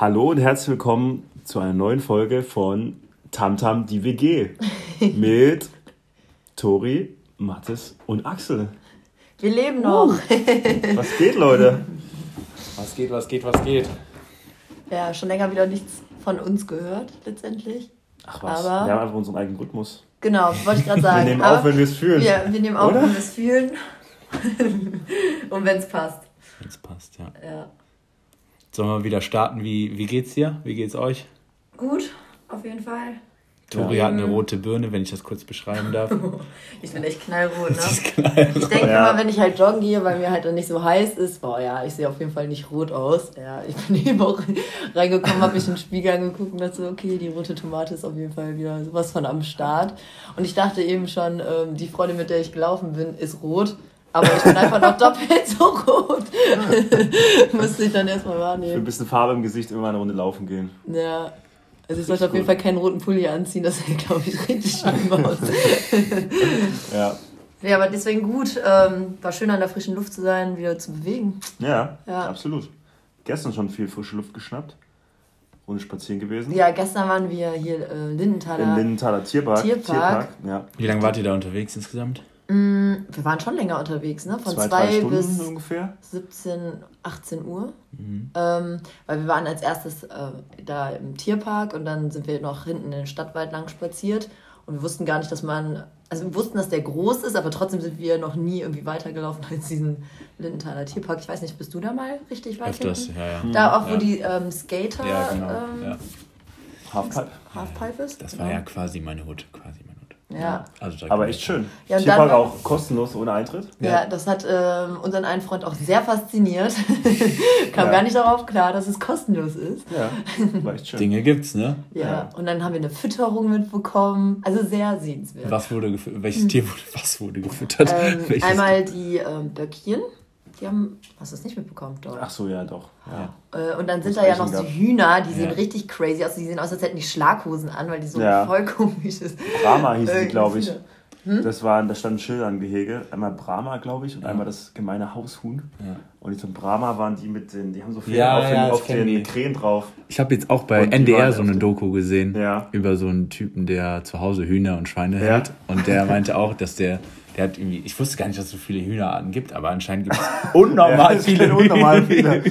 Hallo und herzlich willkommen zu einer neuen Folge von Tamtam die WG mit Tori, Mathis und Axel. Wir leben noch. Uh, was geht, Leute? Was geht, was geht, was geht? Ja, schon länger wieder nichts von uns gehört, letztendlich. Ach was, Aber wir haben einfach unseren eigenen Rhythmus. Genau, wollte ich gerade sagen. wir nehmen auf, wenn wir es fühlen. Ja, wir nehmen auf, Oder? wenn wir es fühlen. und wenn es passt. Wenn es passt, ja. ja. Sollen wir wieder starten? Wie, wie geht's dir? Wie geht's euch? Gut, auf jeden Fall. Tori ja. hat eine rote Birne, wenn ich das kurz beschreiben darf. ich bin echt knallrot, ne? knallrot. Ich denke ja. immer, wenn ich halt joggen gehe, weil mir halt dann nicht so heiß ist, boah ja, ich sehe auf jeden Fall nicht rot aus. Ja, ich bin eben auch reingekommen, habe mich in den Spiegel angeguckt und dachte so, okay, die rote Tomate ist auf jeden Fall wieder sowas von am Start. Und ich dachte eben schon, ähm, die Freundin, mit der ich gelaufen bin, ist rot. Aber ich bin einfach noch doppelt so rot. Musste ich dann erstmal wahrnehmen. Für ein bisschen Farbe im Gesicht immer eine Runde laufen gehen. Ja. Also ich sollte auf jeden Fall keinen roten Pulli anziehen, das sieht, glaube ich, richtig schlimm aus. ja. Ja, aber deswegen gut. Ähm, war schön an der frischen Luft zu sein, wieder zu bewegen. Ja, ja, absolut. Gestern schon viel frische Luft geschnappt. Runde spazieren gewesen. Ja, gestern waren wir hier äh, Lindenthaler. Im Lindenthaler Tierpark. Tierpark. Tierpark ja. Wie lange wart ihr da unterwegs insgesamt? Mm, wir waren schon länger unterwegs, ne? Von zwei, zwei bis ungefähr. 17, 18 Uhr. Mhm. Ähm, weil wir waren als erstes äh, da im Tierpark und dann sind wir noch hinten in den Stadtwald lang spaziert. Und wir wussten gar nicht, dass man. Also wir wussten, dass der groß ist, aber trotzdem sind wir noch nie irgendwie weitergelaufen als diesen Lindenthaler Tierpark. Ich weiß nicht, bist du da mal richtig weit Öfters, hinten? ja, ja. Da auch, wo ja. die ähm, Skater. Ja, genau. Ähm, ja. Halfpipe. Halfpipe ist. Das war ja quasi meine Hut, quasi meine ja. Also aber echt schön. Ja, dann, auch kostenlos ohne Eintritt. Ja, ja das hat ähm, unseren einen Freund auch sehr fasziniert. Kam ja. gar nicht darauf klar, dass es kostenlos ist. Ja, war echt schön. Dinge gibt's, ne? Ja. ja. Und dann haben wir eine Fütterung mitbekommen. Also sehr sehenswert. Was wurde gefüttert? Welches Tier wurde, was wurde gefüttert? Ähm, einmal die ähm, Böckchen. Die haben, hast du es nicht mitbekommen, doch? Ach so, ja, doch. Ja. Äh, und dann sind da ja noch die Hühner, die sehen richtig crazy aus. Die sehen aus, als hätten die Schlaghosen an, weil die so ja. voll komisch ist. Brahma hieß die, glaube ich. Hm? Das waren, da standen Schilder im Gehege. Einmal Brahma, glaube ich, und ja. einmal das gemeine Haushuhn. Ja. Und die zum Brahma waren die mit den, die haben so viel ja, auf, den, auf den Krähen drauf. Ich habe jetzt auch bei NDR so eine Doku gesehen über so einen Typen, der zu Hause Hühner und Schweine hält. Und der meinte auch, dass der der hat irgendwie, ich wusste gar nicht, dass es so viele Hühnerarten gibt, aber anscheinend gibt es unnormal ja, viele, unnormal viele.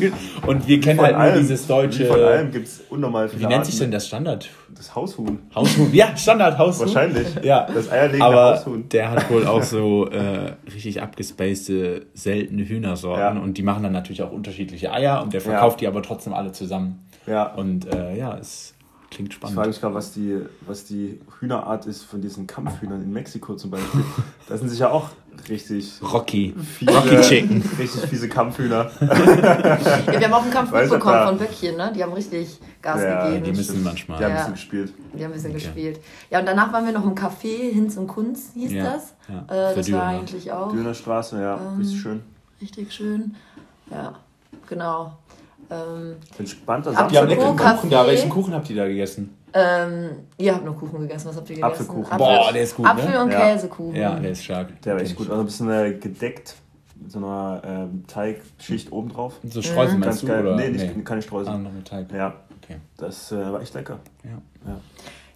Und wir kennen halt nur dieses deutsche. Von allem gibt es unnormal viele. Wie nennt sich denn das Standard? Das Haushuhn. Haushuhn, ja, Standard Haushuhn. Wahrscheinlich. Ja. Das eierlegende aber Haushuhn. Der hat wohl auch so äh, richtig abgespacede, seltene Hühnersorten ja. und die machen dann natürlich auch unterschiedliche Eier und der verkauft ja. die aber trotzdem alle zusammen. Ja. Und äh, ja, es Klingt spannend. Ich frage mich gerade, was die, was die Hühnerart ist von diesen Kampfhühnern in Mexiko zum Beispiel. da sind sicher auch richtig. Rocky. Fiese, Rocky Chicken. Richtig fiese Kampfhühner. ja, wir haben auch einen Kampf mitbekommen von Böckchen, ne? Die haben richtig Gas ja, gegeben. Die müssen manchmal. Die haben ein bisschen gespielt. Die haben ein bisschen okay. gespielt. Ja, und danach waren wir noch im Café, Hinz und Kunz hieß ja, das. Ja. Äh, das war eigentlich auch. Dönerstraße, ja. Ähm, richtig schön. Richtig schön. Ja, genau. Ähm, ich bin gespannt, dass habt ihr leckeren Kuchen da. Welchen Kuchen habt ihr da gegessen? Ähm, ihr habt nur Kuchen gegessen. Was habt ihr gegessen? Apfelkuchen. Apfel, Boah, der ist gut. Apfel ne? und ja. Käsekuchen. Ja, der ist stark. Der war echt gut. Also ein bisschen äh, gedeckt mit so einer ähm, Teigschicht oben drauf. So Streusel mhm. meinst du? Geil. Oder? Nee, nicht, nee. keine Streusel. Ah, noch mit Teig. Ja. Okay. Das äh, war echt lecker. Ja. Ja,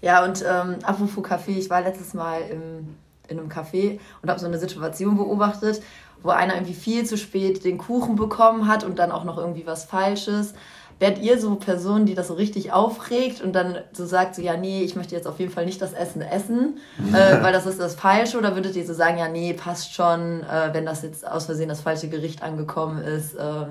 ja und ähm, apropos Kaffee, ich war letztes Mal im, in einem Café und habe so eine Situation beobachtet, wo einer irgendwie viel zu spät den Kuchen bekommen hat und dann auch noch irgendwie was Falsches. Werdet ihr so Personen, die das so richtig aufregt und dann so sagt, so ja, nee, ich möchte jetzt auf jeden Fall nicht das Essen essen, äh, weil das ist das Falsche? Oder würdet ihr so sagen, ja, nee, passt schon, äh, wenn das jetzt aus Versehen das falsche Gericht angekommen ist, äh,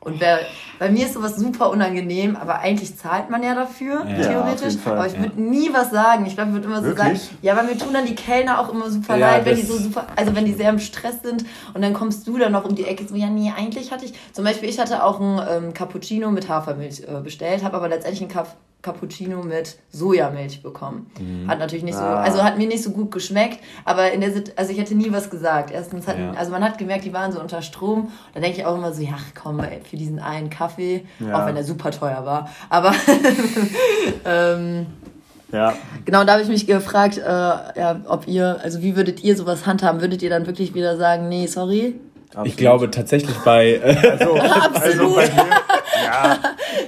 und wer, bei mir ist sowas super unangenehm, aber eigentlich zahlt man ja dafür, ja, theoretisch. aber ich würde ja. nie was sagen. Ich glaube, ich würde immer so Wirklich? sagen, ja, weil mir tun dann die Kellner auch immer super ja, leid, wenn die so super, also wenn die sehr im Stress sind und dann kommst du dann noch um die Ecke so, ja, nee, eigentlich hatte ich, zum Beispiel, ich hatte auch ein ähm, Cappuccino mit Hafermilch äh, bestellt, habe aber letztendlich einen Kaff Cappuccino mit Sojamilch bekommen. Mhm. Hat natürlich nicht so, ah. also hat mir nicht so gut geschmeckt, aber in der also ich hätte nie was gesagt. Erstens hat, ja. also man hat gemerkt, die waren so unter Strom. Da denke ich auch immer so, ja, komm, ey, für diesen einen Kaffee, ja. auch wenn der super teuer war. Aber ähm, ja. Genau, da habe ich mich gefragt, äh, ja, ob ihr, also wie würdet ihr sowas handhaben? Würdet ihr dann wirklich wieder sagen, nee, sorry? Absolut. Ich glaube tatsächlich bei. also, also bei mir, ja,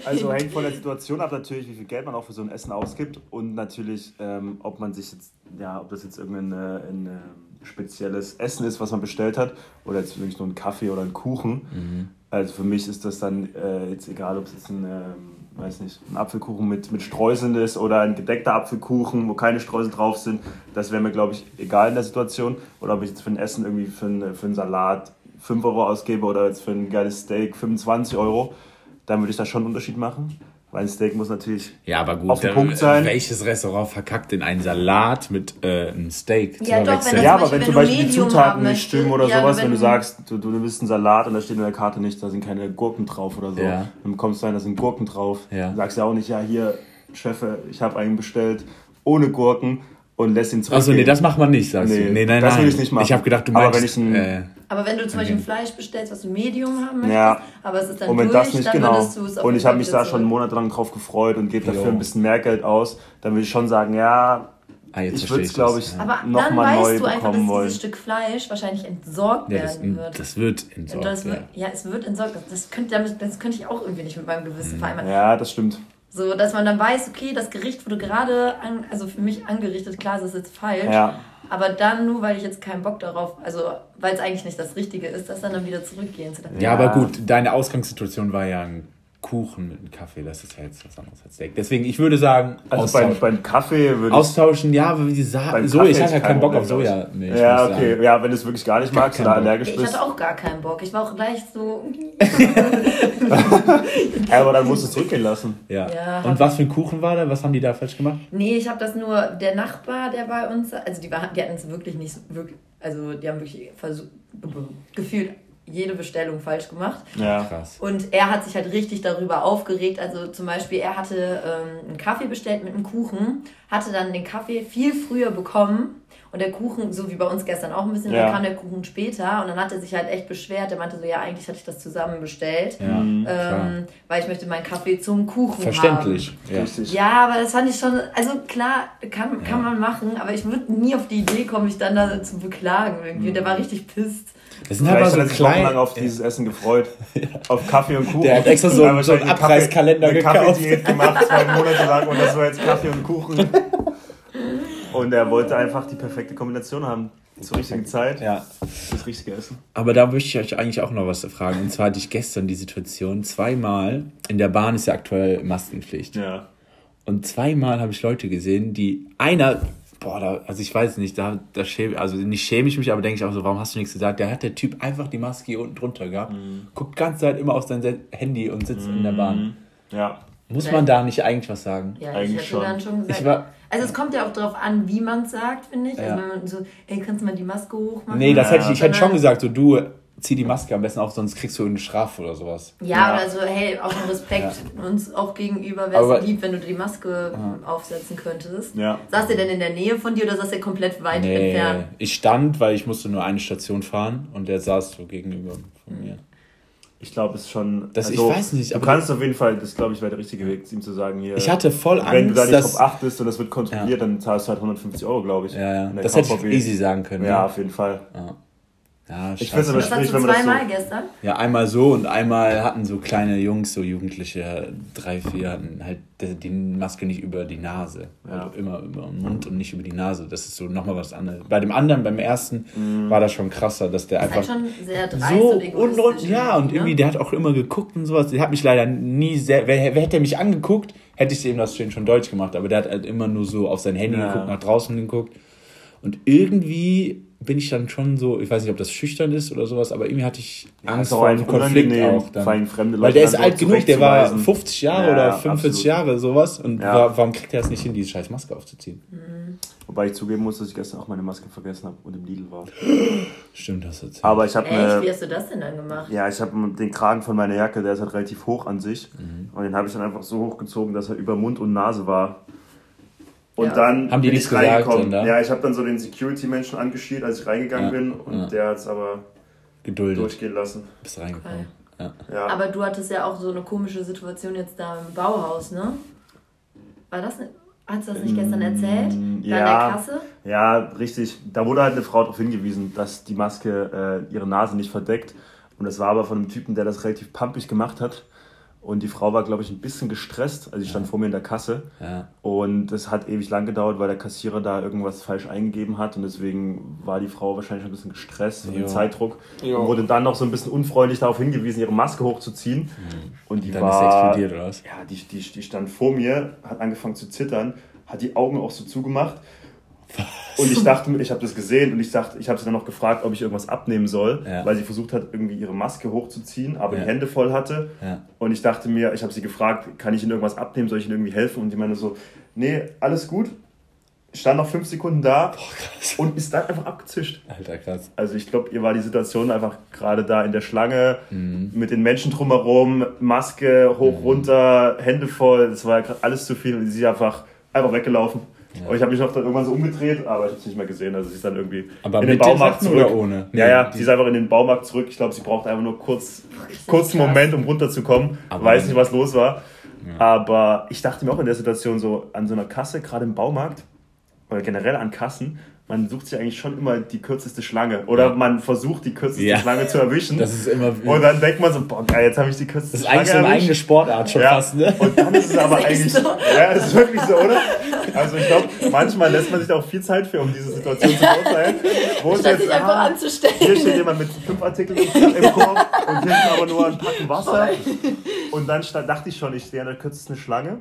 also hängt von der Situation ab natürlich, wie viel Geld man auch für so ein Essen ausgibt und natürlich, ähm, ob man sich jetzt, ja, ob das jetzt irgendein äh, ein, äh, spezielles Essen ist, was man bestellt hat, oder jetzt wirklich nur ein Kaffee oder ein Kuchen. Mhm. Also für mich ist das dann äh, jetzt egal, ob es jetzt ein, äh, weiß nicht, ein Apfelkuchen mit, mit Streuseln ist oder ein gedeckter Apfelkuchen, wo keine Streusel drauf sind. Das wäre mir, glaube ich, egal in der Situation. Oder ob ich jetzt für ein Essen irgendwie für, ein, für einen Salat 5 Euro ausgebe oder jetzt für ein geiles Steak 25 Euro, dann würde ich da schon einen Unterschied machen. Weil ein Steak muss natürlich ja, aber gut, auf den Punkt sein. Welches Restaurant verkackt in einen Salat mit äh, einem Steak? Ja, doch, wenn ja aber wenn, wenn zum Beispiel die Zutaten nicht stimmen oder ja, sowas, wenn, wenn, du sagst, du, du willst einen Salat und da steht in der Karte nicht, da sind keine Gurken drauf oder so, ja. dann kommst du rein, da sind Gurken drauf. Ja. Dann sagst du ja auch nicht, ja hier, Chef, ich habe einen bestellt ohne Gurken und lässt ihn zurück. Achso, nee, das macht man nicht, sagst nee, du. Nee, nein, das nein. will ich nicht machen. Ich habe gedacht, du meinst... Aber wenn, ich ein, äh, aber wenn du zum Beispiel ein Fleisch bestellst, was du Medium haben möchtest, ja. aber es ist dann und wenn durch, das nicht, genau. Und ich habe mich da schon monatelang drauf gefreut und gebe dafür ein bisschen mehr Geld aus, dann würde ich schon sagen, ja... Ah, ich würde es, glaube ich, ja. aber noch dann mal weißt neu du einfach, dass wollen. dieses Stück Fleisch wahrscheinlich entsorgt ja, das, werden wird. Das wird entsorgt. Das wird, ja. ja. es wird entsorgt. Das könnte, das könnte ich auch irgendwie nicht mit meinem Gewissen mhm. vereinbaren. Ja, das stimmt. So, dass man dann weiß, okay, das Gericht wurde gerade, an, also für mich angerichtet, klar, das ist jetzt falsch. Ja. Aber dann nur, weil ich jetzt keinen Bock darauf, also weil es eigentlich nicht das Richtige ist, das dann, dann wieder zurückgehen zu der Ja, aber gut, deine Ausgangssituation war ja ein Kuchen mit einem Kaffee, das ist ja jetzt was anderes als Steak. Deswegen, ich würde sagen, also beim, beim Kaffee würde ich austauschen, ja, wie die sagen, so, ich habe ja keinen Bock auf Sojamilch. Ja, okay, sagen. ja, wenn du es wirklich gar nicht magst oder allergisch bist. Ich hatte auch gar keinen Bock, ich war auch gleich so. ja, aber dann musst du es zurückgehen lassen. Ja. ja. Und was für ein Kuchen war da? Was haben die da falsch gemacht? Nee, ich habe das nur, der Nachbar, der bei uns, also die, war, die hatten es wirklich nicht, wirklich, also die haben wirklich versucht, gefühlt jede Bestellung falsch gemacht. Ja, krass. Und er hat sich halt richtig darüber aufgeregt. Also zum Beispiel, er hatte ähm, einen Kaffee bestellt mit einem Kuchen, hatte dann den Kaffee viel früher bekommen und der Kuchen, so wie bei uns gestern auch ein bisschen, ja. dann kam der Kuchen später und dann hat er sich halt echt beschwert. Er meinte so, ja, eigentlich hatte ich das zusammen bestellt, ja, ähm, weil ich möchte meinen Kaffee zum Kuchen Verständlich. haben. Verständlich. Ja. ja, aber das fand ich schon, also klar, kann, kann man machen, aber ich würde nie auf die Idee kommen, mich dann da zu beklagen irgendwie. Mhm. Der war richtig pisst. Das sind aber so klein. lange auf dieses Essen gefreut. ja. Auf Kaffee und Kuchen. Der hat extra so, so einen Abreißkalender Kaffee, gekauft. Kaffee-Diät gemacht, zwei Monate lang und das war jetzt Kaffee und Kuchen. Und er wollte einfach die perfekte Kombination haben. Zur richtigen Zeit. Ja. Das richtige Essen. Aber da möchte ich euch eigentlich auch noch was fragen. Und zwar hatte ich gestern die Situation, zweimal, in der Bahn ist ja aktuell Maskenpflicht. Ja. Und zweimal habe ich Leute gesehen, die einer, boah, da, also ich weiß nicht, da, da schäme, also nicht schäme ich mich, aber denke ich auch so, warum hast du nichts gesagt? Da hat der Typ einfach die Maske hier unten drunter gehabt, mhm. guckt ganze Zeit immer auf sein Handy und sitzt mhm. in der Bahn. Ja. Muss man da nicht eigentlich was sagen? Ja, eigentlich ich hätte schon. dann schon gesagt. Ich war, also es kommt ja auch darauf an, wie man es sagt, finde ich. Also ja. Also wenn man so, hey, kannst du mal die Maske hochmachen? Nee, das hätte ich, ich hätte schon gesagt, so du zieh die Maske am besten auf, sonst kriegst du eine Strafe oder sowas. Ja, ja. oder so, hey, auch ein Respekt ja. uns auch gegenüber, wäre es lieb, wenn du die Maske ja. aufsetzen könntest. Ja. Saß der denn in der Nähe von dir oder saß der komplett weit nee, entfernt? Ich stand, weil ich musste nur eine Station fahren und der saß so gegenüber von mir. Ich glaube, es ist schon. Das, also, ich weiß nicht. du kannst auf jeden Fall, das glaube ich, wäre der richtige Weg, ihm zu sagen, hier. Ich hatte voll Angst. Wenn du da nicht drauf achtest und das wird kontrolliert, ja. dann zahlst du halt 150 Euro, glaube ich. Ja, ja. Das hätte ich easy sagen können. Ja, ja. auf jeden Fall. Ja. Ja, ich finde es aber schwierig, wenn man das zweimal so gestern? Ja, einmal so und einmal hatten so kleine Jungs, so Jugendliche, drei, vier, hatten halt die Maske nicht über die Nase. Ja. Also immer über den Mund und nicht über die Nase. Das ist so nochmal was anderes. Bei dem anderen, beim ersten, mm. war das schon krasser, dass der das einfach. Halt schon sehr dreist so und, und Ja, und ne? irgendwie, der hat auch immer geguckt und sowas. Der hat mich leider nie sehr. Wer, wer hätte mich angeguckt, hätte ich ihm das schon Deutsch gemacht. Aber der hat halt immer nur so auf sein Handy ja. geguckt, nach draußen geguckt. Und irgendwie bin ich dann schon so, ich weiß nicht, ob das schüchtern ist oder sowas, aber irgendwie hatte ich Angst vor einem Konflikt auch. Dann. Fremde Weil der ist alt genug, der war 50 Jahre ja, oder 45 absolut. Jahre sowas und ja. war, warum kriegt er es nicht hin, diese scheiß Maske aufzuziehen? Mhm. Wobei ich zugeben muss, dass ich gestern auch meine Maske vergessen habe und im Lidl war. Stimmt, das erzählt. Aber ich habe Echt? Wie hast du das denn dann gemacht? Ja, ich habe den Kragen von meiner Jacke, der ist halt relativ hoch an sich mhm. und den habe ich dann einfach so hochgezogen, dass er über Mund und Nase war. Und ja. dann haben die nichts gesagt. Dann? Ja, ich habe dann so den Security-Menschen angeschielt, als ich reingegangen ja. bin. Und ja. der hat es aber Geduldet. durchgehen lassen. Bist reingekommen. Okay. Ja. Aber du hattest ja auch so eine komische Situation jetzt da im Bauhaus, ne? War das ne? Hast du das nicht gestern erzählt? Mm, ja, der Kasse? Ja, richtig. Da wurde halt eine Frau darauf hingewiesen, dass die Maske äh, ihre Nase nicht verdeckt. Und das war aber von einem Typen, der das relativ pumpig gemacht hat. Und die Frau war, glaube ich, ein bisschen gestresst. Also, sie stand ja. vor mir in der Kasse. Ja. Und es hat ewig lang gedauert, weil der Kassierer da irgendwas falsch eingegeben hat. Und deswegen war die Frau wahrscheinlich ein bisschen gestresst und Zeitdruck. Jo. Und wurde dann noch so ein bisschen unfreundlich darauf hingewiesen, ihre Maske hochzuziehen. Mhm. Und die dann war. Ist explodiert, oder was? Ja, die, die, die stand vor mir, hat angefangen zu zittern, hat die Augen auch so zugemacht und ich dachte, ich habe das gesehen und ich dachte, ich habe sie dann noch gefragt, ob ich irgendwas abnehmen soll, ja. weil sie versucht hat, irgendwie ihre Maske hochzuziehen, aber ja. die Hände voll hatte. Ja. Und ich dachte mir, ich habe sie gefragt, kann ich ihnen irgendwas abnehmen, soll ich ihnen irgendwie helfen? Und die meinte so, nee, alles gut. Stand noch fünf Sekunden da Boah, und ist dann einfach abgezischt. Alter, krass. Also ich glaube, ihr war die Situation einfach gerade da in der Schlange mhm. mit den Menschen drumherum, Maske hoch, mhm. runter, Hände voll, das war alles zu viel und sie ist einfach, einfach weggelaufen. Ja. Und ich habe mich noch dann irgendwann so umgedreht, aber ich habe es nicht mehr gesehen. Also sie ist dann irgendwie aber in den Baumarkt zurück. Oder ohne? Ja, ja, sie ist einfach in den Baumarkt zurück. Ich glaube, sie braucht einfach nur kurz, kurz einen Moment, um runterzukommen. Aber Weiß nicht, was los war. Ja. Aber ich dachte mir auch in der Situation so, an so einer Kasse, gerade im Baumarkt, oder generell an Kassen, man sucht sich eigentlich schon immer die kürzeste Schlange. Oder ja. man versucht, die kürzeste ja. Schlange zu erwischen. Das ist immer Und dann denkt man so, boah, geil, jetzt habe ich die kürzeste Schlange. Das ist eigentlich so eine eigene Sportart schon ja. fast, ne? Und dann ist es aber eigentlich. So. Ja, ist wirklich so, oder? Also ich glaube, manchmal lässt man sich da auch viel Zeit für, um diese Situation zu beurteilen. Wo ist jetzt, einfach ah, anzustellen. Hier steht jemand mit fünf Artikeln im Korb und hinten aber nur ein Packen Wasser. Und dann dachte ich schon, ich stehe an der kürzesten Schlange.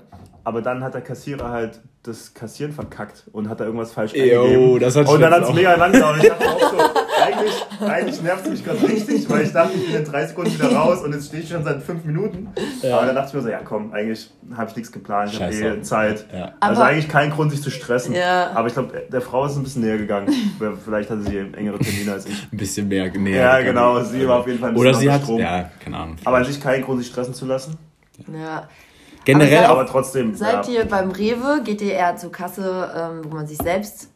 Aber dann hat der Kassierer halt das Kassieren verkackt und hat da irgendwas falsch Eyo, eingegeben. Das hat und dann hat es mega lang gedauert. Ich dachte auch so, eigentlich, eigentlich nervt es mich gerade richtig, weil ich dachte, ich bin in drei Sekunden wieder raus und jetzt stehe ich schon seit fünf Minuten. Ja. Aber dann dachte ich mir so, ja komm, eigentlich habe ich nichts geplant, ich habe eh Zeit. Ja. Also eigentlich kein Grund, sich zu stressen. Ja. Aber ich glaube, der Frau ist ein bisschen näher gegangen. Vielleicht hatte sie engere Termine als ich. Ein bisschen mehr näher. Ja, genau. Sie war auf jeden Fall ein bisschen Oder sie hat, Strom. ja, keine Ahnung. Aber an sich kein Grund, sich stressen zu lassen. Ja. Generell aber, seid, aber trotzdem. Seid ja. ihr beim Rewe, geht ihr eher zur Kasse, ähm, wo man sich selbst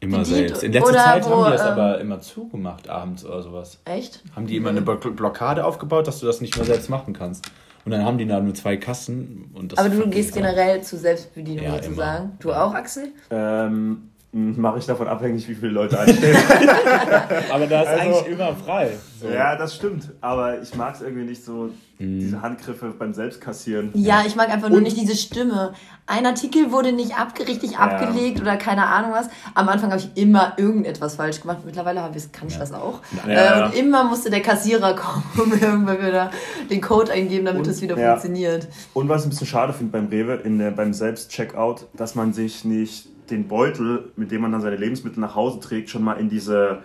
Immer bedient? selbst. In letzter Zeit wo, haben die das ähm, aber immer zugemacht, abends oder sowas. Echt? Haben die immer eine Blockade aufgebaut, dass du das nicht mehr selbst machen kannst. Und dann haben die da nur zwei Kassen. Und das aber du gehst generell zur Selbstbedienung ja, sozusagen. Immer. Du auch, Axel? Ähm, mache ich davon abhängig, wie viele Leute anstehen. aber da ist also, eigentlich immer frei. So. Ja, das stimmt. Aber ich mag es irgendwie nicht so, mhm. diese Handgriffe beim Selbstkassieren. Ja, ich mag einfach nur Und nicht diese Stimme. Ein Artikel wurde nicht richtig ja. abgelegt oder keine Ahnung was. Am Anfang habe ich immer irgendetwas falsch gemacht. Mittlerweile ich, kann ich ja. das auch. Ja. Äh, und immer musste der Kassierer kommen und irgendwann wieder den Code eingeben, damit es wieder funktioniert. Und was ich ein bisschen schade finde beim Rewe, in der, beim Selbstcheckout, dass man sich nicht den Beutel, mit dem man dann seine Lebensmittel nach Hause trägt, schon mal in diese,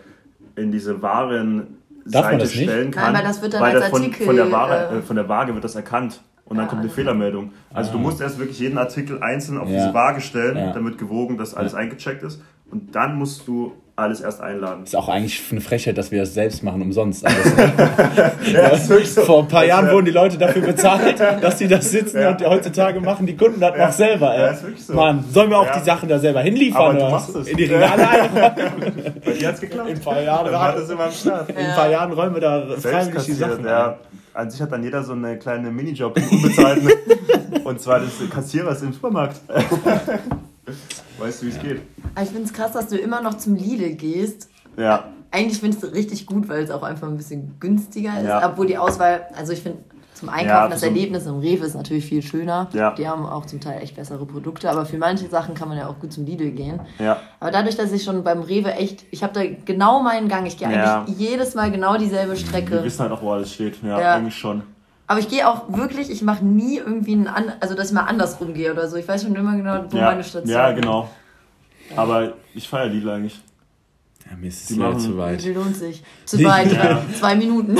in diese Waren Seite stellen kann. Nein, weil das wird dann weil als von, Artikel... Von der, Ware, äh, von der Waage wird das erkannt. Und dann ja, kommt eine Fehlermeldung. Also ja. du musst erst wirklich jeden Artikel einzeln auf ja. diese Waage stellen, wird gewogen, dass alles eingecheckt ist. Und dann musst du alles erst einladen. Ist auch eigentlich eine Frechheit, dass wir das selbst machen, umsonst. ja, ist so. Vor ein paar Jahren wurden die Leute dafür bezahlt, dass sie das sitzen ja. und heutzutage machen die Kunden das ja. noch selber. Ey. Ja, ist wirklich so. Mann, sollen wir auch die Sachen da selber hinliefern? Aber du machst es. In die Regale einräumen. Bei dir hat's geklappt. In ein paar Jahren. In ein paar Jahren räumen wir da freiwillig die Sachen ja. An sich hat dann jeder so eine kleine Minijob unbezahlt. und zwar des Kassierers im Supermarkt. Weißt du, wie es geht? ich finde es krass, dass du immer noch zum Lidl gehst. Ja. Eigentlich finde ich es richtig gut, weil es auch einfach ein bisschen günstiger ist. Ja. Obwohl die Auswahl, also ich finde zum Einkaufen ja, das Erlebnis im Rewe ist natürlich viel schöner. Ja. Die haben auch zum Teil echt bessere Produkte, aber für manche Sachen kann man ja auch gut zum Lidl gehen. Ja. Aber dadurch, dass ich schon beim Rewe echt, ich habe da genau meinen Gang, ich gehe eigentlich jedes Mal genau dieselbe Strecke. Wir wissen halt auch, wo alles steht. Ja, ja. eigentlich schon. Aber ich gehe auch wirklich, ich mache nie irgendwie einen, an, also dass ich mal andersrum gehe oder so. Ich weiß schon immer genau, wo ja, meine Station ist. Ja, genau. Aber ich feiere Lidl eigentlich. Ja, mir ist es ja zu weit. Lohnt sich. Zu weit, ja. zwei Minuten.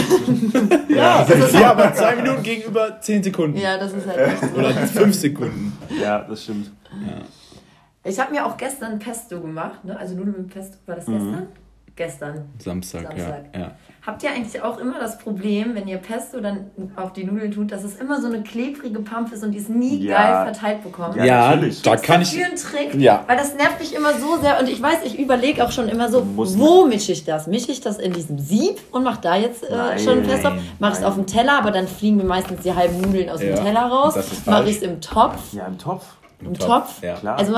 ja, ja, ja aber zwei Minuten gegenüber zehn Sekunden. Ja, das ist halt echt so. Oder fünf Sekunden. Ja, das stimmt. Ja. Ich habe mir auch gestern Pesto gemacht, ne? also Nudeln mit Pesto. War das mhm. gestern? Gestern. Samstag, Samstag. ja. ja. Habt ihr eigentlich auch immer das Problem, wenn ihr Pesto dann auf die Nudeln tut, dass es immer so eine klebrige Pampe ist und die es nie ja. geil verteilt bekommt? Ja, ja natürlich. Da kann ich. Einen Trick, ja. Weil das nervt mich immer so sehr und ich weiß, ich überlege auch schon immer so, wo mische ich das? Mische ich das in diesem Sieb und mache da jetzt äh, nein, schon Pesto? Mache ich es auf dem Teller, aber dann fliegen mir meistens die halben Nudeln aus ja. dem Teller raus. Mache ich es im Topf? Ja, im Topf. Im Topf? Topf? Ja. Klar. Also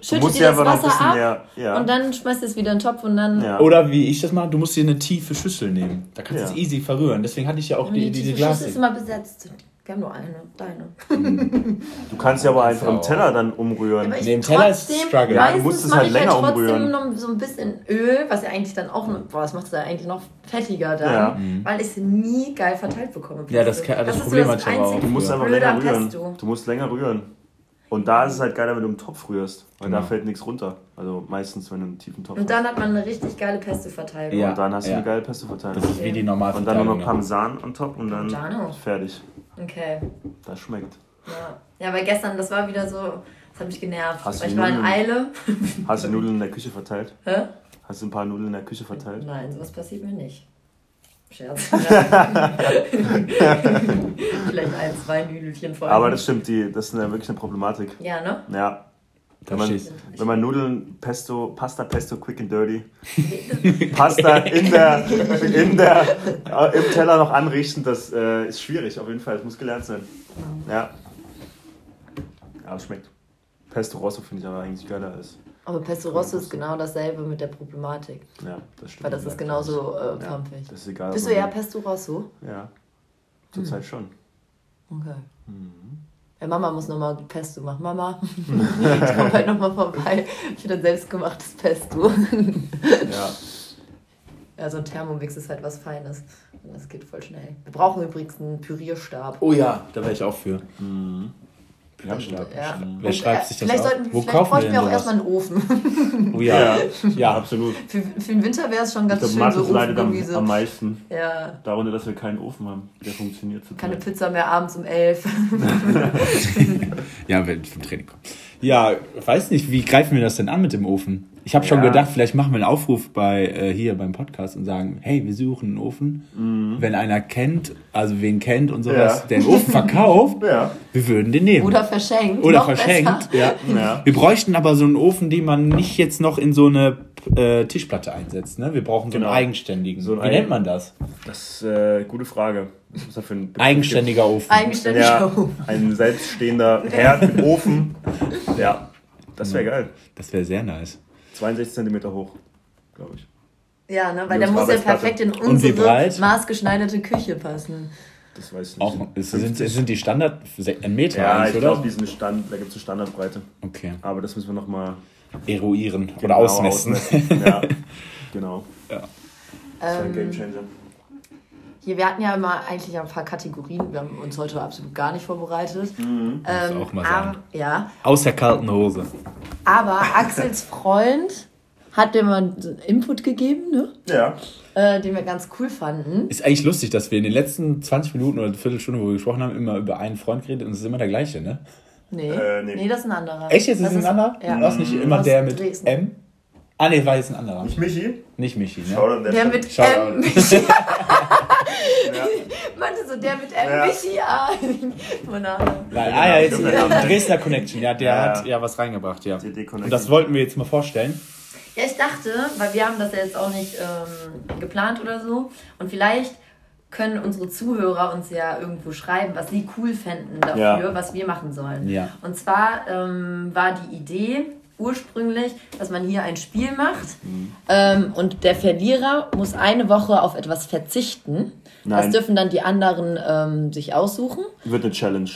schüttet ihr das Wasser ab mehr, ja. und dann schmeißt es wieder in den Topf und dann... Ja. Oder wie ich das mache, du musst dir eine tiefe Schüssel nehmen. Da kannst du es easy verrühren. Deswegen hatte ich ja auch die, die, diese Glas. ist immer besetzt. Wir haben nur eine, deine. Du kannst ja aber einfach im Teller dann umrühren. Ja, nee, im Teller ist Struggle. Ja, du musst es halt länger halt umrühren. noch so ein bisschen Öl, was ja eigentlich dann auch, boah, das macht es ja eigentlich noch fettiger dann, ja. Mhm. weil ich es nie geil verteilt bekomme. Ja, das, das, das Problem so hat ich aber auch. Du musst einfach länger rühren. Du musst länger rühren. Und da ist es halt geiler, wenn du im Topf rührst, weil genau. da fällt nichts runter. Also meistens, wenn du einen tiefen Topf Und dann hast. hat man eine richtig geile Pesto-Verteilung. Ja. Und dann hast du ja. eine geile Pesto-Verteilung. Das ist wie die normale Und dann nur noch Parmesan on top und dann Parmigiano. fertig. Okay. Das schmeckt. Ja. ja, weil gestern, das war wieder so, das hat mich genervt. Hast weil ich war in Eile. Hast du Nudeln in der Küche verteilt? Hä? Hast du ein paar Nudeln in der Küche verteilt? Nein, sowas passiert mir nicht. Scherz. Vielleicht ein, zwei Nüdelchen voll. Aber das stimmt, die, das ist eine, wirklich eine Problematik. Ja, ne? Ja. Wenn man, wenn man Nudeln, Pesto, Pasta, Pesto, quick and dirty, Pasta in der, in der, äh, im Teller noch anrichten, das äh, ist schwierig, auf jeden Fall. Das muss gelernt sein. Ja. Ja, es schmeckt. Pesto Rosso finde ich aber eigentlich geiler als. Aber Pesto Rosso ist genau dasselbe mit der Problematik. Ja, das stimmt. Weil das ist genauso äh, pumpig. Ja, das ist egal. Bist du eher Pesto Rosso? Ja, zurzeit hm. schon. Okay. Mhm. Ja, Mama muss nochmal Pesto machen. Mama, ich komme halt nochmal vorbei für ein selbstgemachtes Pesto. ja. Ja, so ein Thermomix ist halt was Feines. Und das geht voll schnell. Wir brauchen übrigens einen Pürierstab. Oh ja, da wäre ich auch für. Mhm. Pürierstab. Ja. Wer schreibt sich das vielleicht auf? Sollten, Wo vielleicht bräuchten wir auch erstmal einen Ofen. Oh ja, ja, absolut. Für, für den Winter wäre es schon ganz ich glaub, schön, so leidet am, so. am meisten. Ja. Darunter, dass wir keinen Ofen haben, der funktioniert. Keine Pizza mehr abends um elf. ja, wenn ich vom Training komme. Ja, weiß nicht, wie greifen wir das denn an mit dem Ofen? Ich habe schon ja. gedacht, vielleicht machen wir einen Aufruf bei äh, hier beim Podcast und sagen, hey, wir suchen einen Ofen. Mhm. Wenn einer kennt, also wen kennt und sowas, ja. der einen Ofen verkauft, ja. wir würden den nehmen. Oder verschenkt. Oder verschenkt, ja. Wir bräuchten aber so einen Ofen, den man nicht jetzt noch in so eine äh, Tischplatte einsetzt. Ne? Wir brauchen so genau. einen eigenständigen. So einen Wie nennt man das? Das ist äh, gute Frage. Was ist das für ein Eigenständiger Ofen. Eigenständiger ja, Ofen. Ein selbststehender Herd mit Ofen. Ja, das wäre geil. Das wäre sehr nice. 62 cm hoch, glaube ich. Ja, ne? weil der muss ja perfekt in unsere maßgeschneiderte Küche passen. Das weiß ich nicht. Auch, ist, sind, sind die Standard ein Meter Ja, ich glaube, Stand, da gibt es eine Standardbreite. Okay. Aber das müssen wir nochmal eruieren genau, oder ausmessen. ausmessen. ja, genau. Ja. Das ist ein Game Changer. Hier, wir hatten ja immer eigentlich ein paar Kategorien. Wir haben uns heute absolut gar nicht vorbereitet. Mhm. Ähm, auch mal sagen. Aber, ja. Aus der kalten Hose. Aber Axels Freund hat dir mal einen Input gegeben, ne? Ja. Äh, den wir ganz cool fanden. Ist eigentlich lustig, dass wir in den letzten 20 Minuten oder eine Viertelstunde, wo wir gesprochen haben, immer über einen Freund geredet und es ist immer der gleiche, ne? Nee. Äh, nee. nee. das ist ein anderer. Echt jetzt? Ist das ein anderer? Ja. Du hast nicht immer der mit Dresden. M? Ah, nee, war jetzt ein anderer. Nicht Michi? Nicht Michi, ne? Schau dann der, der mit M. Meinte so, der mit M. Ja. Michi, ah. Ah, ja, jetzt Dresdner Connection, ja, der ja. hat ja was reingebracht, ja. Und das wollten wir jetzt mal vorstellen. Ja, ich dachte, weil wir haben das ja jetzt auch nicht ähm, geplant oder so. Und vielleicht können unsere Zuhörer uns ja irgendwo schreiben, was sie cool fänden dafür, ja. was wir machen sollen. Ja. Und zwar ähm, war die Idee ursprünglich, dass man hier ein Spiel macht mhm. ähm, und der Verlierer muss eine Woche auf etwas verzichten. Nein. Das dürfen dann die anderen ähm, sich aussuchen. Wird eine Challenge.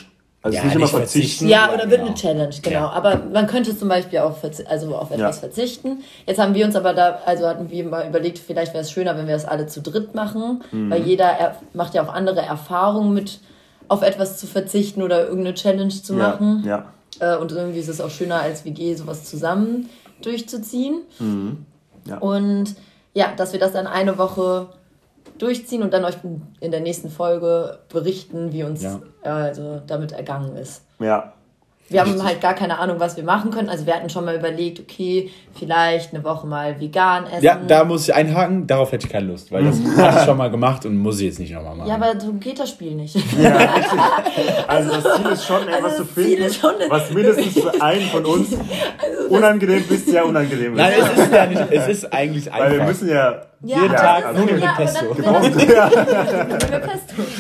Also ja, nicht immer verzichten. Ja, oder wird genau. eine Challenge, genau. Ja. Aber man könnte zum Beispiel auf, also auf etwas ja. verzichten. Jetzt haben wir uns aber da, also hatten wir mal überlegt, vielleicht wäre es schöner, wenn wir das alle zu dritt machen, mhm. weil jeder macht ja auch andere Erfahrungen mit, auf etwas zu verzichten oder irgendeine Challenge zu machen. Ja. Äh, und irgendwie ist es auch schöner, als WG sowas zusammen durchzuziehen. Mhm. Ja. Und ja, dass wir das dann eine Woche durchziehen und dann euch in der nächsten Folge berichten, wie uns ja. also damit ergangen ist. Ja. Wir haben halt gar keine Ahnung, was wir machen können. Also wir hatten schon mal überlegt, okay, vielleicht eine Woche mal vegan essen. Ja, da muss ich einhaken, darauf hätte ich keine Lust, weil das hatte ich schon mal gemacht und muss ich jetzt nicht nochmal machen. Ja, aber so geht das Spiel nicht. Ja, also das Ziel ist schon, etwas also zu finden, was mindestens für einen von uns also unangenehm bis sehr unangenehm ist. Nein, es ist ja nicht, es ist eigentlich einfach. Weil wir müssen ja Ja, Jeden Tag also, Nudeln mit Pesto.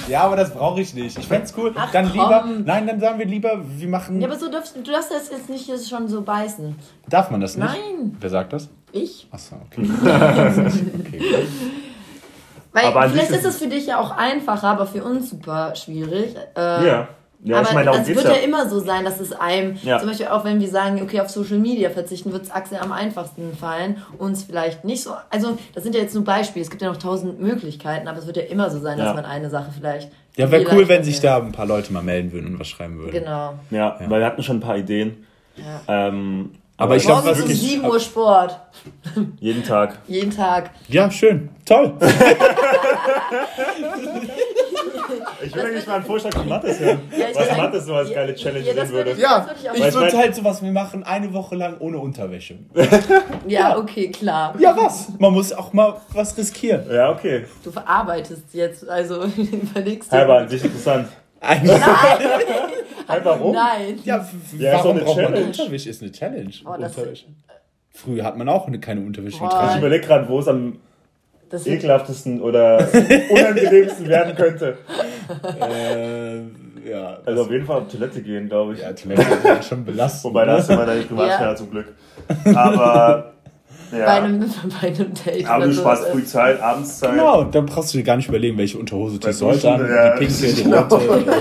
ja, aber das brauche ich nicht. Ich fände es cool. Ach, dann komm. lieber, nein, dann sagen wir lieber, wir machen. Ja, aber so darfst, du darfst das jetzt nicht schon so beißen. Darf man das nicht? Nein. Wer sagt das? Ich. Achso, okay. okay. Weil aber vielleicht ist es für dich ja auch einfacher, aber für uns super schwierig. Äh, ja. Ja, aber ich meine, das wird ja. ja. immer so sein, dass es einem, ja. zum Beispiel auch wenn wir sagen, okay, auf Social Media verzichten, wird es Axel am einfachsten fallen, uns vielleicht nicht so. Also, das sind ja jetzt nur Beispiele, es gibt ja noch tausend Möglichkeiten, aber es wird ja immer so sein, dass man eine Sache vielleicht. Ja, wäre cool, wenn sich da ein paar Leute mal melden würden und was schreiben würden. Genau. Ja, weil wir hatten schon ein paar Ideen. Ja. Ähm, aber ich glaube wirklich. um 7 Uhr Sport. Jeden Tag. Jeden Tag. Ja, schön. Toll. ich würde eigentlich mal einen Vorschlag von Mattes hören. Ja, was Mattes so als ja, geile Challenge ja, sehen würde. Ja, ich, ich würde halt sowas, wir machen eine Woche lang ohne Unterwäsche. ja, okay, klar. Ja, was? Man muss auch mal was riskieren. Ja, okay. Du verarbeitest jetzt, also überlegst du. Aber an sich interessant. Nein! Halt warum? Nein. Ja, ja warum braucht Challenge. man Unterwäsche? Ist eine Challenge. Oh, Unterwäsche. Früher hat man auch keine Unterwäsche getragen. Ich überlege gerade, wo es am das ekelhaftesten oder unangenehmsten werden könnte. Äh, ja. Also auf jeden Fall auf Toilette gehen, glaube ich. Ja, Toilette ist schon belastend. Wobei, da hast du mal deine Privatsphäre ja. zum Glück. Aber ja. Bei, einem, bei einem Date. Aber du sparst früh Zeit, abends Zeit. Genau, dann brauchst du dir gar nicht überlegen, welche Unterhose du heute an. Ja, die pinke, die genau. rote.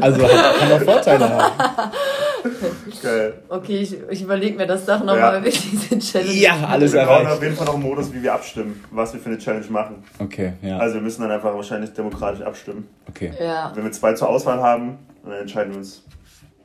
also kann auch Vorteile haben. Geil. Okay, ich, ich überlege mir das doch nochmal, ja. wie diese Challenge Ja, alles Wir brauchen auf jeden Fall noch einen Modus, wie wir abstimmen, was wir für eine Challenge machen. Okay, ja. Also wir müssen dann einfach wahrscheinlich demokratisch abstimmen. Okay. Ja. Wenn wir zwei zur Auswahl haben, dann entscheiden wir uns.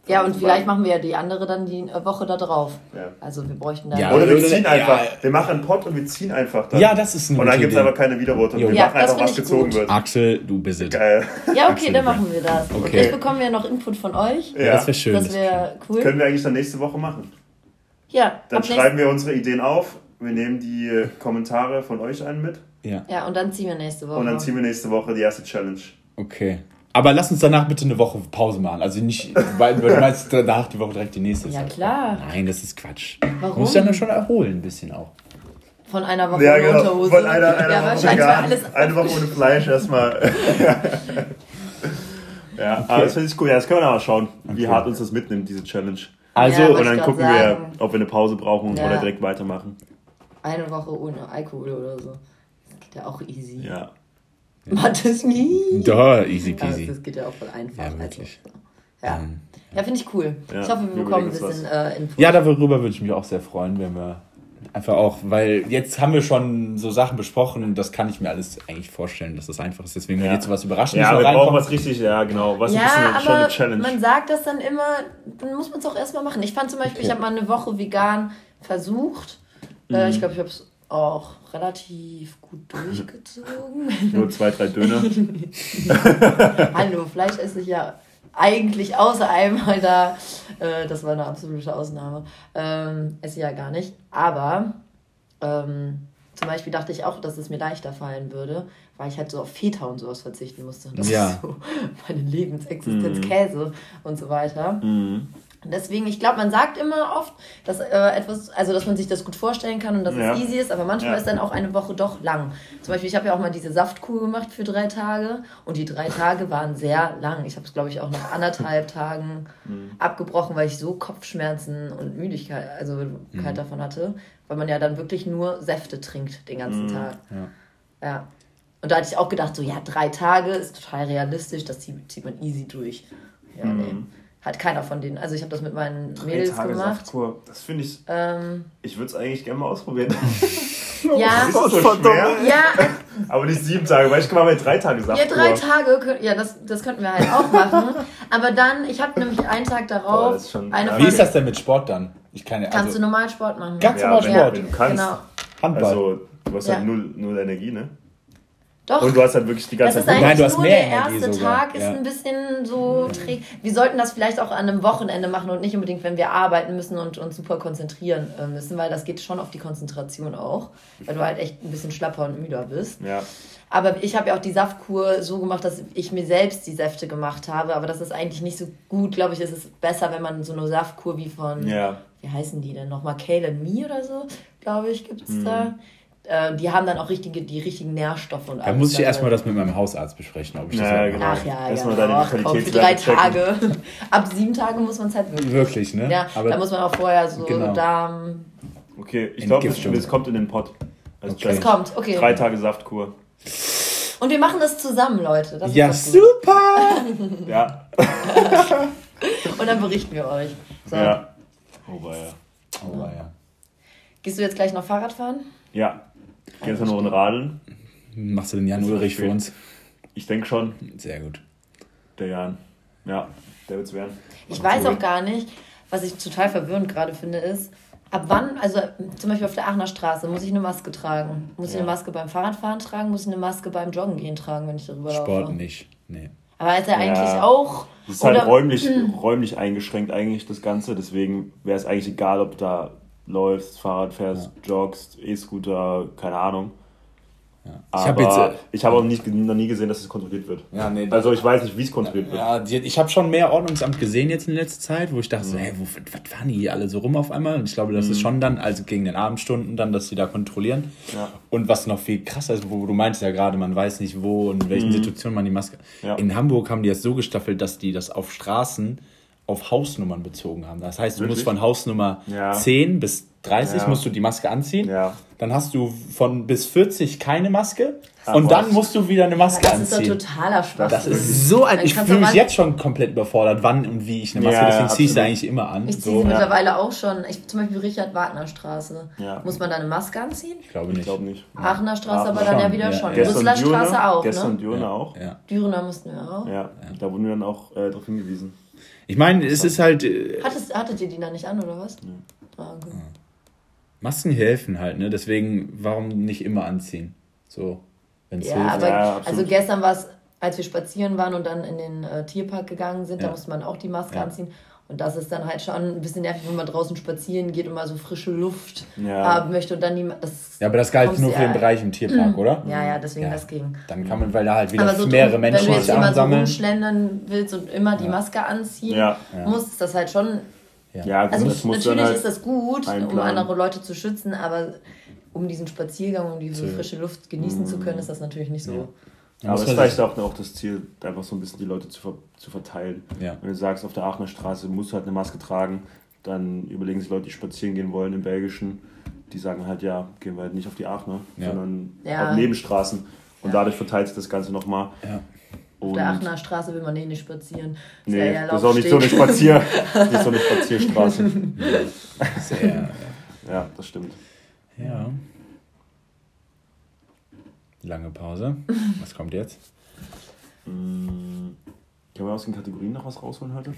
Ja, und vielleicht machen wir ja die andere dann die Woche da drauf. Ja. Also wir bräuchten dann. Ja, oder wir ziehen einfach. Wir machen einen Pod und wir ziehen einfach dann. Ja, das ist eine Und dann gibt es aber keine Widerworte. Wir ja, machen einfach, was gezogen gut. wird. Axel, du bist Geil. Ja, okay, Axel, dann machen wir das. Okay. Und jetzt bekommen wir noch Input von euch. Ja, das wäre schön. Das wäre cool. Können wir eigentlich dann nächste Woche machen. Ja. Dann schreiben wir unsere Ideen auf. Wir nehmen die Kommentare von euch ein mit. Ja. Ja, und dann ziehen wir nächste Woche. Und dann ziehen wir nächste Woche die erste Challenge. Okay. Aber lass uns danach bitte eine Woche Pause machen. Also nicht, weil du meinst danach die Woche direkt die nächste. Ja, klar. Nein, das ist Quatsch. Warum? Du musst ja dann schon erholen, ein bisschen auch. Von einer Woche ja, genau. Unterhose. Von einer, einer ja, Woche gar, alles Eine Woche ohne Fleisch erstmal. ja, okay. aber das finde ich cool. Ja, das können wir dann mal schauen, okay. wie hart uns das mitnimmt, diese Challenge. Also, ja, und dann gucken sagen. wir, ob wir eine Pause brauchen ja. oder direkt weitermachen. Eine Woche ohne Alkohol oder so. Das geht ja auch easy. Ja. Mathis nie. Da, easy peasy. das geht ja auch voll einfach. Ja, wirklich. Also, ja. Ähm, ja, finde ich cool. Ja, ich hoffe, wir bekommen ein bisschen äh, Info. Ja, darüber würde ich mich auch sehr freuen, wenn wir einfach auch, weil jetzt haben wir schon so Sachen besprochen, das kann ich mir alles eigentlich vorstellen, dass das einfach ist. Deswegen, ja. jetzt so was Überraschendes Ja, wir brauchen was richtig, ja, genau. Was ja, ein bisschen schon eine Challenge. Man sagt das dann immer, dann muss man es auch erstmal machen. Ich fand zum Beispiel, okay. ich habe mal eine Woche vegan versucht. Äh, mhm. Ich glaube, ich habe es auch relativ gut durchgezogen. Nur zwei, drei Döner. Hallo, Fleisch esse ich ja eigentlich außer einmal da. Äh, das war eine absolute Ausnahme. Ähm, esse ich ja gar nicht. Aber ähm, zum Beispiel dachte ich auch, dass es mir leichter fallen würde, weil ich halt so auf Feta und sowas verzichten musste. Das ja. ist so meine Lebensexistenz, mm. Käse und so weiter. Mm. Deswegen, ich glaube, man sagt immer oft, dass äh, etwas, also dass man sich das gut vorstellen kann und dass ja. es easy ist, aber manchmal ja. ist dann auch eine Woche doch lang. Zum Beispiel, ich habe ja auch mal diese Saftkur gemacht für drei Tage und die drei Tage waren sehr lang. Ich habe es, glaube ich, auch nach anderthalb Tagen mhm. abgebrochen, weil ich so Kopfschmerzen und Müdigkeit, also mhm. Halt davon hatte, weil man ja dann wirklich nur Säfte trinkt den ganzen mhm. Tag. Ja. ja. Und da hatte ich auch gedacht, so ja, drei Tage ist total realistisch, das zieht, zieht man easy durch. Ja, nee. Hat keiner von denen. Also ich habe das mit meinen Drei Mädels Tage gemacht. Saftkur. Das finde ich. Ähm, ich würde es eigentlich gerne mal ausprobieren. ja. ist das so schwer? Ja. Aber nicht sieben Tage, weil ich kann mal mit drei Tage Saftkur. Ja, drei Tage, ja, das, das könnten wir halt auch machen. Aber dann, ich habe nämlich einen Tag darauf. Boah, schon, eine ja. Wie ist das denn mit Sport dann? Ich kann, also, Kannst du normal Sport machen. Ganz normal ja, Sport. Wenn du kannst. Genau. Handball. Also, du hast halt null, null Energie, ne? Doch. Und du hast halt wirklich die ganze Zeit. Das ist Nein, du hast mehr der erste Tag ist ja. ein bisschen so träge. Wir sollten das vielleicht auch an einem Wochenende machen und nicht unbedingt, wenn wir arbeiten müssen und uns super konzentrieren äh, müssen, weil das geht schon auf die Konzentration auch, weil du halt echt ein bisschen schlapper und müder bist. Ja. Aber ich habe ja auch die Saftkur so gemacht, dass ich mir selbst die Säfte gemacht habe. Aber das ist eigentlich nicht so gut. Glaube ich, ist es besser, wenn man so eine Saftkur wie von, ja. wie heißen die denn nochmal? Kale and Me oder so, glaube ich, gibt es mhm. da äh, die haben dann auch richtige, die richtigen Nährstoffe und alles. Da muss ich erstmal das mit meinem Hausarzt besprechen, ob ich das ja, genau. Ach ja, erstmal ja, deine oh, für drei Tage. Ab sieben Tage muss man es halt wirklich. Wirklich, ne? Ja, Aber da muss man auch vorher so genau. Darm. Okay, ich glaube, es kommt in den Pott. Also okay. Es kommt, okay. Drei Tage Saftkur. Und wir machen das zusammen, Leute. Das ja, super! ja. Und dann berichten wir euch. So. Ja. Oh, war ja. Oh, war ja. Gehst du jetzt gleich noch Fahrrad fahren? Ja. Gehst du noch in Radeln? Machst du den Jan Ulrich für uns? Ich denke schon. Sehr gut. Der Jan. Ja, der wird's werden. Ich weiß auch gar nicht, was ich total verwirrend gerade finde, ist, ab wann, also zum Beispiel auf der Aachener Straße, muss ich eine Maske tragen? Muss ja. ich eine Maske beim Fahrradfahren tragen? Muss ich eine Maske beim Joggen gehen tragen, wenn ich darüber Sport laufe? Sport nicht, nee. Aber ist er ja. eigentlich auch. Das ist halt räumlich, räumlich eingeschränkt eigentlich das Ganze, deswegen wäre es eigentlich egal, ob da läufst, Fahrrad fährst, ja. joggst, E-Scooter, keine Ahnung. Ja. Ich habe äh, ich habe auch nicht, noch nie gesehen, dass es kontrolliert wird. Ja, nee, also ich weiß nicht, wie es kontrolliert ja, wird. Ja, ich habe schon mehr Ordnungsamt gesehen jetzt in letzter Zeit, wo ich dachte, mhm. so, hey, wo, was fahren die hier alle so rum auf einmal? Und ich glaube, das mhm. ist schon dann, also gegen den Abendstunden dann, dass sie da kontrollieren. Und was noch viel krasser ist, wo du meinst ja gerade, man weiß nicht, wo und in welchen mhm. Situationen man die Maske. In Hamburg haben die das so gestaffelt, dass die das auf Straßen auf Hausnummern bezogen haben. Das heißt, du Wirklich? musst von Hausnummer ja. 10 bis 30 ja. musst du die Maske anziehen. Ja. Dann hast du von bis 40 keine Maske. Ach, und dann musst du wieder eine Maske das anziehen. Das ist doch totaler Spaß. Das ist so ein. Ich fühle mich jetzt schon komplett überfordert, wann und wie ich eine Maske. Ja, deswegen ziehe ich sie eigentlich immer an. Ich ziehe sie so. mittlerweile auch schon. Ich, zum Beispiel Richard Wagner Straße. Muss man da eine Maske anziehen? Ich glaube nicht. Ich glaube nicht. Aachener Straße aber dann ja wieder schon. Brüsseler Straße auch. Gestern ne? Dürener auch. Dürener mussten wir auch. Ja, da wurden wir dann auch äh, darauf hingewiesen. Ich meine, es ist halt. Äh, Hattest, hattet ihr die da nicht an, oder was? Ja. Ah, okay. Masken helfen halt, ne? Deswegen, warum nicht immer anziehen? So, wenn es ja, hilft. Aber, ja, also gestern war es, als wir spazieren waren und dann in den äh, Tierpark gegangen sind, ja. da musste man auch die Maske ja. anziehen. Und das ist dann halt schon ein bisschen nervig, wenn man draußen spazieren geht und mal so frische Luft ja. haben möchte und dann die. Das ja, aber das galt nur für den Bereich im Tierpark, oder? Ja, ja, deswegen das ging. Dann kann man, weil da halt wieder so mehrere drum, Menschen Wenn du jetzt immer so rumschlendern willst und immer die Maske anziehen musst, ist das halt schon ja, ja gut, also natürlich halt ist das gut, um andere Leute zu schützen, aber um diesen Spaziergang, um diese frische Luft genießen zu können, ist das natürlich nicht so. Ja. Aber es ist vielleicht auch, auch das Ziel, einfach so ein bisschen die Leute zu, ver zu verteilen. Ja. Wenn du sagst, auf der Aachener Straße musst du halt eine Maske tragen, dann überlegen sich Leute, die spazieren gehen wollen im Belgischen, die sagen halt, ja, gehen wir halt nicht auf die Aachener, ja. sondern auf Nebenstraßen. Und dadurch verteilt sich das Ganze nochmal. Ja. Auf der Aachener Straße will man eh nicht spazieren. Das nee, ja das ist auch nicht so eine, Spazier, nicht so eine Spazierstraße. Sehr, ja, das stimmt. Ja. Lange Pause. Was kommt jetzt? Können wir aus den Kategorien noch was rausholen heute?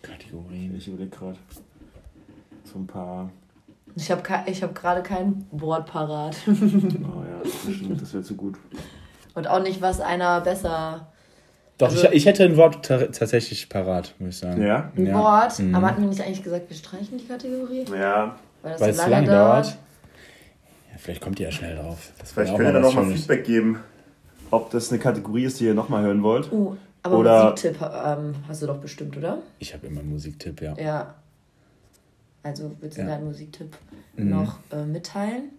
Kategorien? Ich überlege gerade. So ein paar. Ich habe ich hab gerade kein Wort parat. oh ja, das, stimmt, das wäre zu gut. Und auch nicht, was einer besser doch, also, ich, ich hätte ein Wort tatsächlich parat, muss ich sagen. Ja? Ein ja. Wort? Mhm. Aber hatten wir nicht eigentlich gesagt, wir streichen die Kategorie? Ja. Weil, Weil es zu lange dauert. Ja, vielleicht kommt ihr ja schnell drauf. Das vielleicht könnt ihr dann nochmal Feedback geben, ob das eine Kategorie ist, die ihr nochmal hören wollt. Uh, aber oder Musiktipp ähm, hast du doch bestimmt, oder? Ich habe immer einen Musiktipp, ja. Ja. Also willst du ja. deinen Musiktipp mhm. noch äh, mitteilen?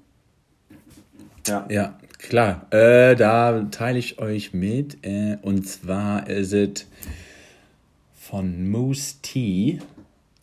Ja. Ja, klar. Äh, da teile ich euch mit. Äh, und zwar ist es von Moose T.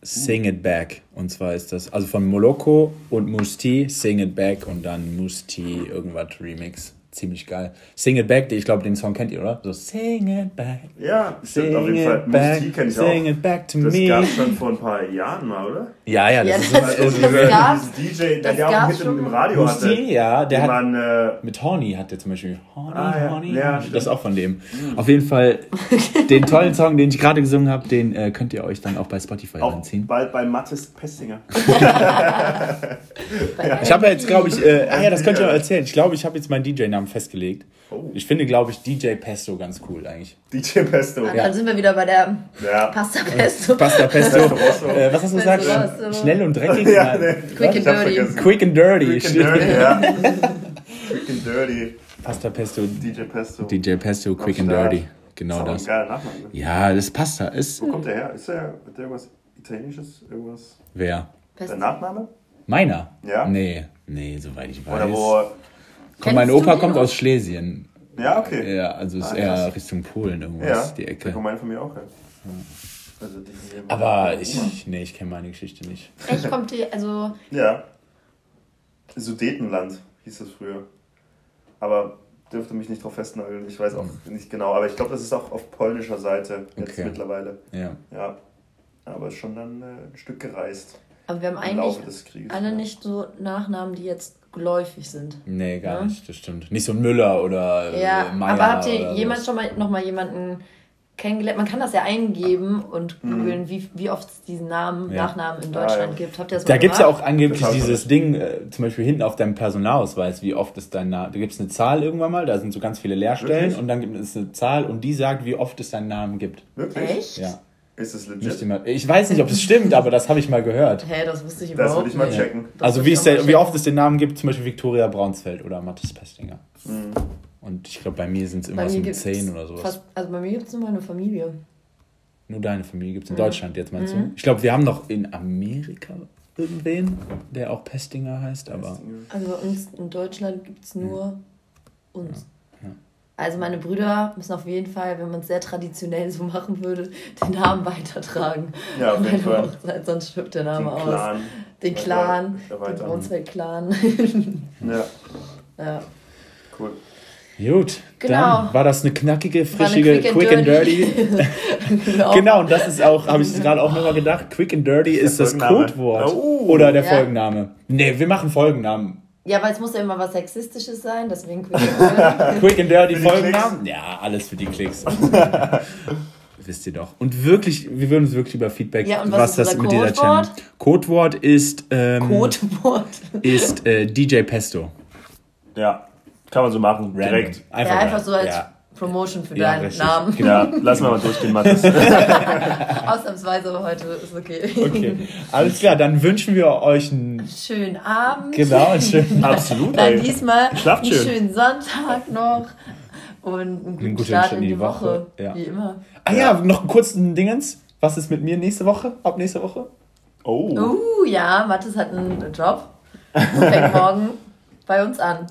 Sing It Back. Und zwar ist das, also von Moloko und T, Sing It Back und dann T irgendwas Remix ziemlich geil. Sing It Back, ich glaube, den Song kennt ihr, oder? So Sing It Back. Ja, sing auf jeden Fall. Back, Musik kenne ich sing auch. It back to das me. gab es schon vor ein paar Jahren mal, oder? Ja, ja, das, ja, ist das, das, das, das gab, DJ, der ja auch mit im, im Radio hatte. ja, der hat, man, äh, mit Horny hat der zum Beispiel. Horny, ah, ja. Horny. Ja, das ist auch von dem. Mhm. Auf jeden Fall, den tollen Song, den ich gerade gesungen habe, den äh, könnt ihr euch dann auch bei Spotify auch anziehen. Bald bei Mathis Pestinger. ich habe ja jetzt, glaube ich, äh, ah ja, das könnt ihr auch erzählen. Ich glaube, ich habe jetzt meinen DJ-Namen festgelegt. Oh. Ich finde, glaube ich, DJ Pesto ganz cool eigentlich. DJ Pesto. Ja. Dann sind wir wieder bei der ja. Pasta Pesto. Pasta Pesto. äh, was hast du gesagt? Schnell und dreckig? Ja, nee. Quick and dirty. Quick and dirty. Quick and dirty, ja. Quick and dirty. Pasta Pesto. DJ Pesto. DJ Pesto, Quick and dirty. Genau das. Ist das. Ein Nachname. Ja, das passt da. Ist, Wo kommt der her? Ist der, der irgendwas Italienisches? Irgendwas? Wer? Der Nachname? Meiner? Ja. Nee, nee, soweit ich weiß. Oder wo Komm, mein Opa kommt aus Schlesien. Ja, okay. Ja, also ist ah, eher Richtung Polen irgendwas, ja, die Ecke. Ja, kommt meine von mir auch her. Ja. Also Aber ich, nee, ich kenne meine Geschichte nicht. Echt kommt die, also. Ja. Sudetenland hieß das früher. Aber dürfte mich nicht drauf festnageln. Ich weiß auch mhm. nicht genau. Aber ich glaube, das ist auch auf polnischer Seite jetzt okay. mittlerweile. Ja. Ja. Aber schon dann äh, ein Stück gereist. Aber wir haben eigentlich alle ja. nicht so Nachnamen, die jetzt geläufig sind. Nee, gar ja? nicht, das stimmt. Nicht so Müller oder ja, Meier Aber habt ihr jemand schon mal noch mal jemanden kennengelernt? Man kann das ja eingeben und mhm. googeln, mhm. wie, wie oft es diesen Namen, ja. Nachnamen in Deutschland gibt. Habt ihr das mal Da gibt es ja auch angeblich dieses Ding, äh, zum Beispiel hinten auf deinem Personalausweis, wie oft ist dein Name. Da gibt es eine Zahl irgendwann mal, da sind so ganz viele Leerstellen Wirklich? und dann gibt es eine Zahl und die sagt, wie oft es deinen Namen gibt. Wirklich? Echt? Ja. Ist es legit? Ich weiß nicht, ob es stimmt, aber das habe ich mal gehört. Hä, hey, das wusste ich überhaupt nicht. Das würde ich mal checken. also wie, der, wie, oft es den Namen gibt, zum Beispiel Viktoria Braunsfeld oder Mathis Pestinger. Mhm. Und ich glaube, bei mir sind es immer so zehn oder sowas. Fast, also bei mir gibt es nur meine Familie. Nur deine Familie gibt es in mhm. Deutschland jetzt, meinst mhm. du? Ich glaube, wir haben noch in Amerika irgendwen, der auch Pestinger heißt, aber... Also bei uns in Deutschland gibt es nur uns. Also meine Brüder müssen auf jeden Fall, wenn man es sehr traditionell so machen würde, den Namen weitertragen. Ja, auf jeden Fall. Hochzeit, sonst stirbt der Name den aus. Den Clan, den Brunsfeld-Clan. ja. Ja. Cool. Gut, genau. dann war das eine knackige, frischige, quick, quick, and dirty. genau. genau, und das ist auch, habe ich gerade auch nochmal gedacht, quick and dirty ist, ist das Codewort. Oh. Oder der ja. Folgenname. Nee, wir machen Folgennamen. Ja, weil es muss ja immer was Sexistisches sein, deswegen Quick and Dirty. Quick and Dirty Folgennamen? Ja, alles für die Klicks. Wisst ihr doch. Und wirklich, wir würden uns wirklich über Feedback, ja, was, was das mit dieser Channel. Codewort ist. Ähm, Codewort. Ist äh, DJ Pesto. Ja, kann man so machen. Random. Direkt. Einfach, ja, einfach so als ja. Promotion für ja, deinen richtig. Namen. Ja, lassen wir mal durchgehen, Mathis. Ausnahmsweise heute ist okay. Okay, alles klar, dann wünschen wir euch einen schönen Abend. Genau, einen schönen Absolut. Dann ey. diesmal einen schön. schönen Sonntag noch und einen guten, einen guten Start in die, Woche, Woche. Ja. wie immer. Ah ja, noch einen kurzen Dingens. Was ist mit mir nächste Woche? Ab nächste Woche? Oh. Uh, ja, Mathis hat einen Job. Fängt morgen bei uns an.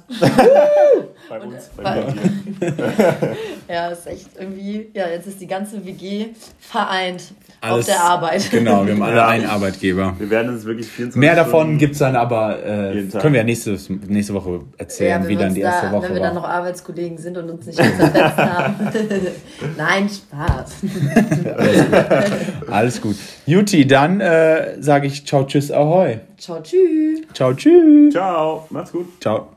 bei uns, bei, bei Ja, ist echt irgendwie, ja, jetzt ist die ganze WG vereint Alles, auf der Arbeit. Genau, wir haben alle einen Arbeitgeber. Wir werden uns wirklich 24 Mehr davon gibt es dann aber, äh, können wir ja nächste, nächste Woche erzählen, ja, wie dann die erste da, Woche Wenn wir war. dann noch Arbeitskollegen sind und uns nicht zersetzt haben. Nein, Spaß. Alles gut. Alles gut. Juti, dann äh, sage ich ciao, tschüss, ahoi. Ciao, tschüss. Ciao, tschüss. Ciao, macht's gut. Ciao.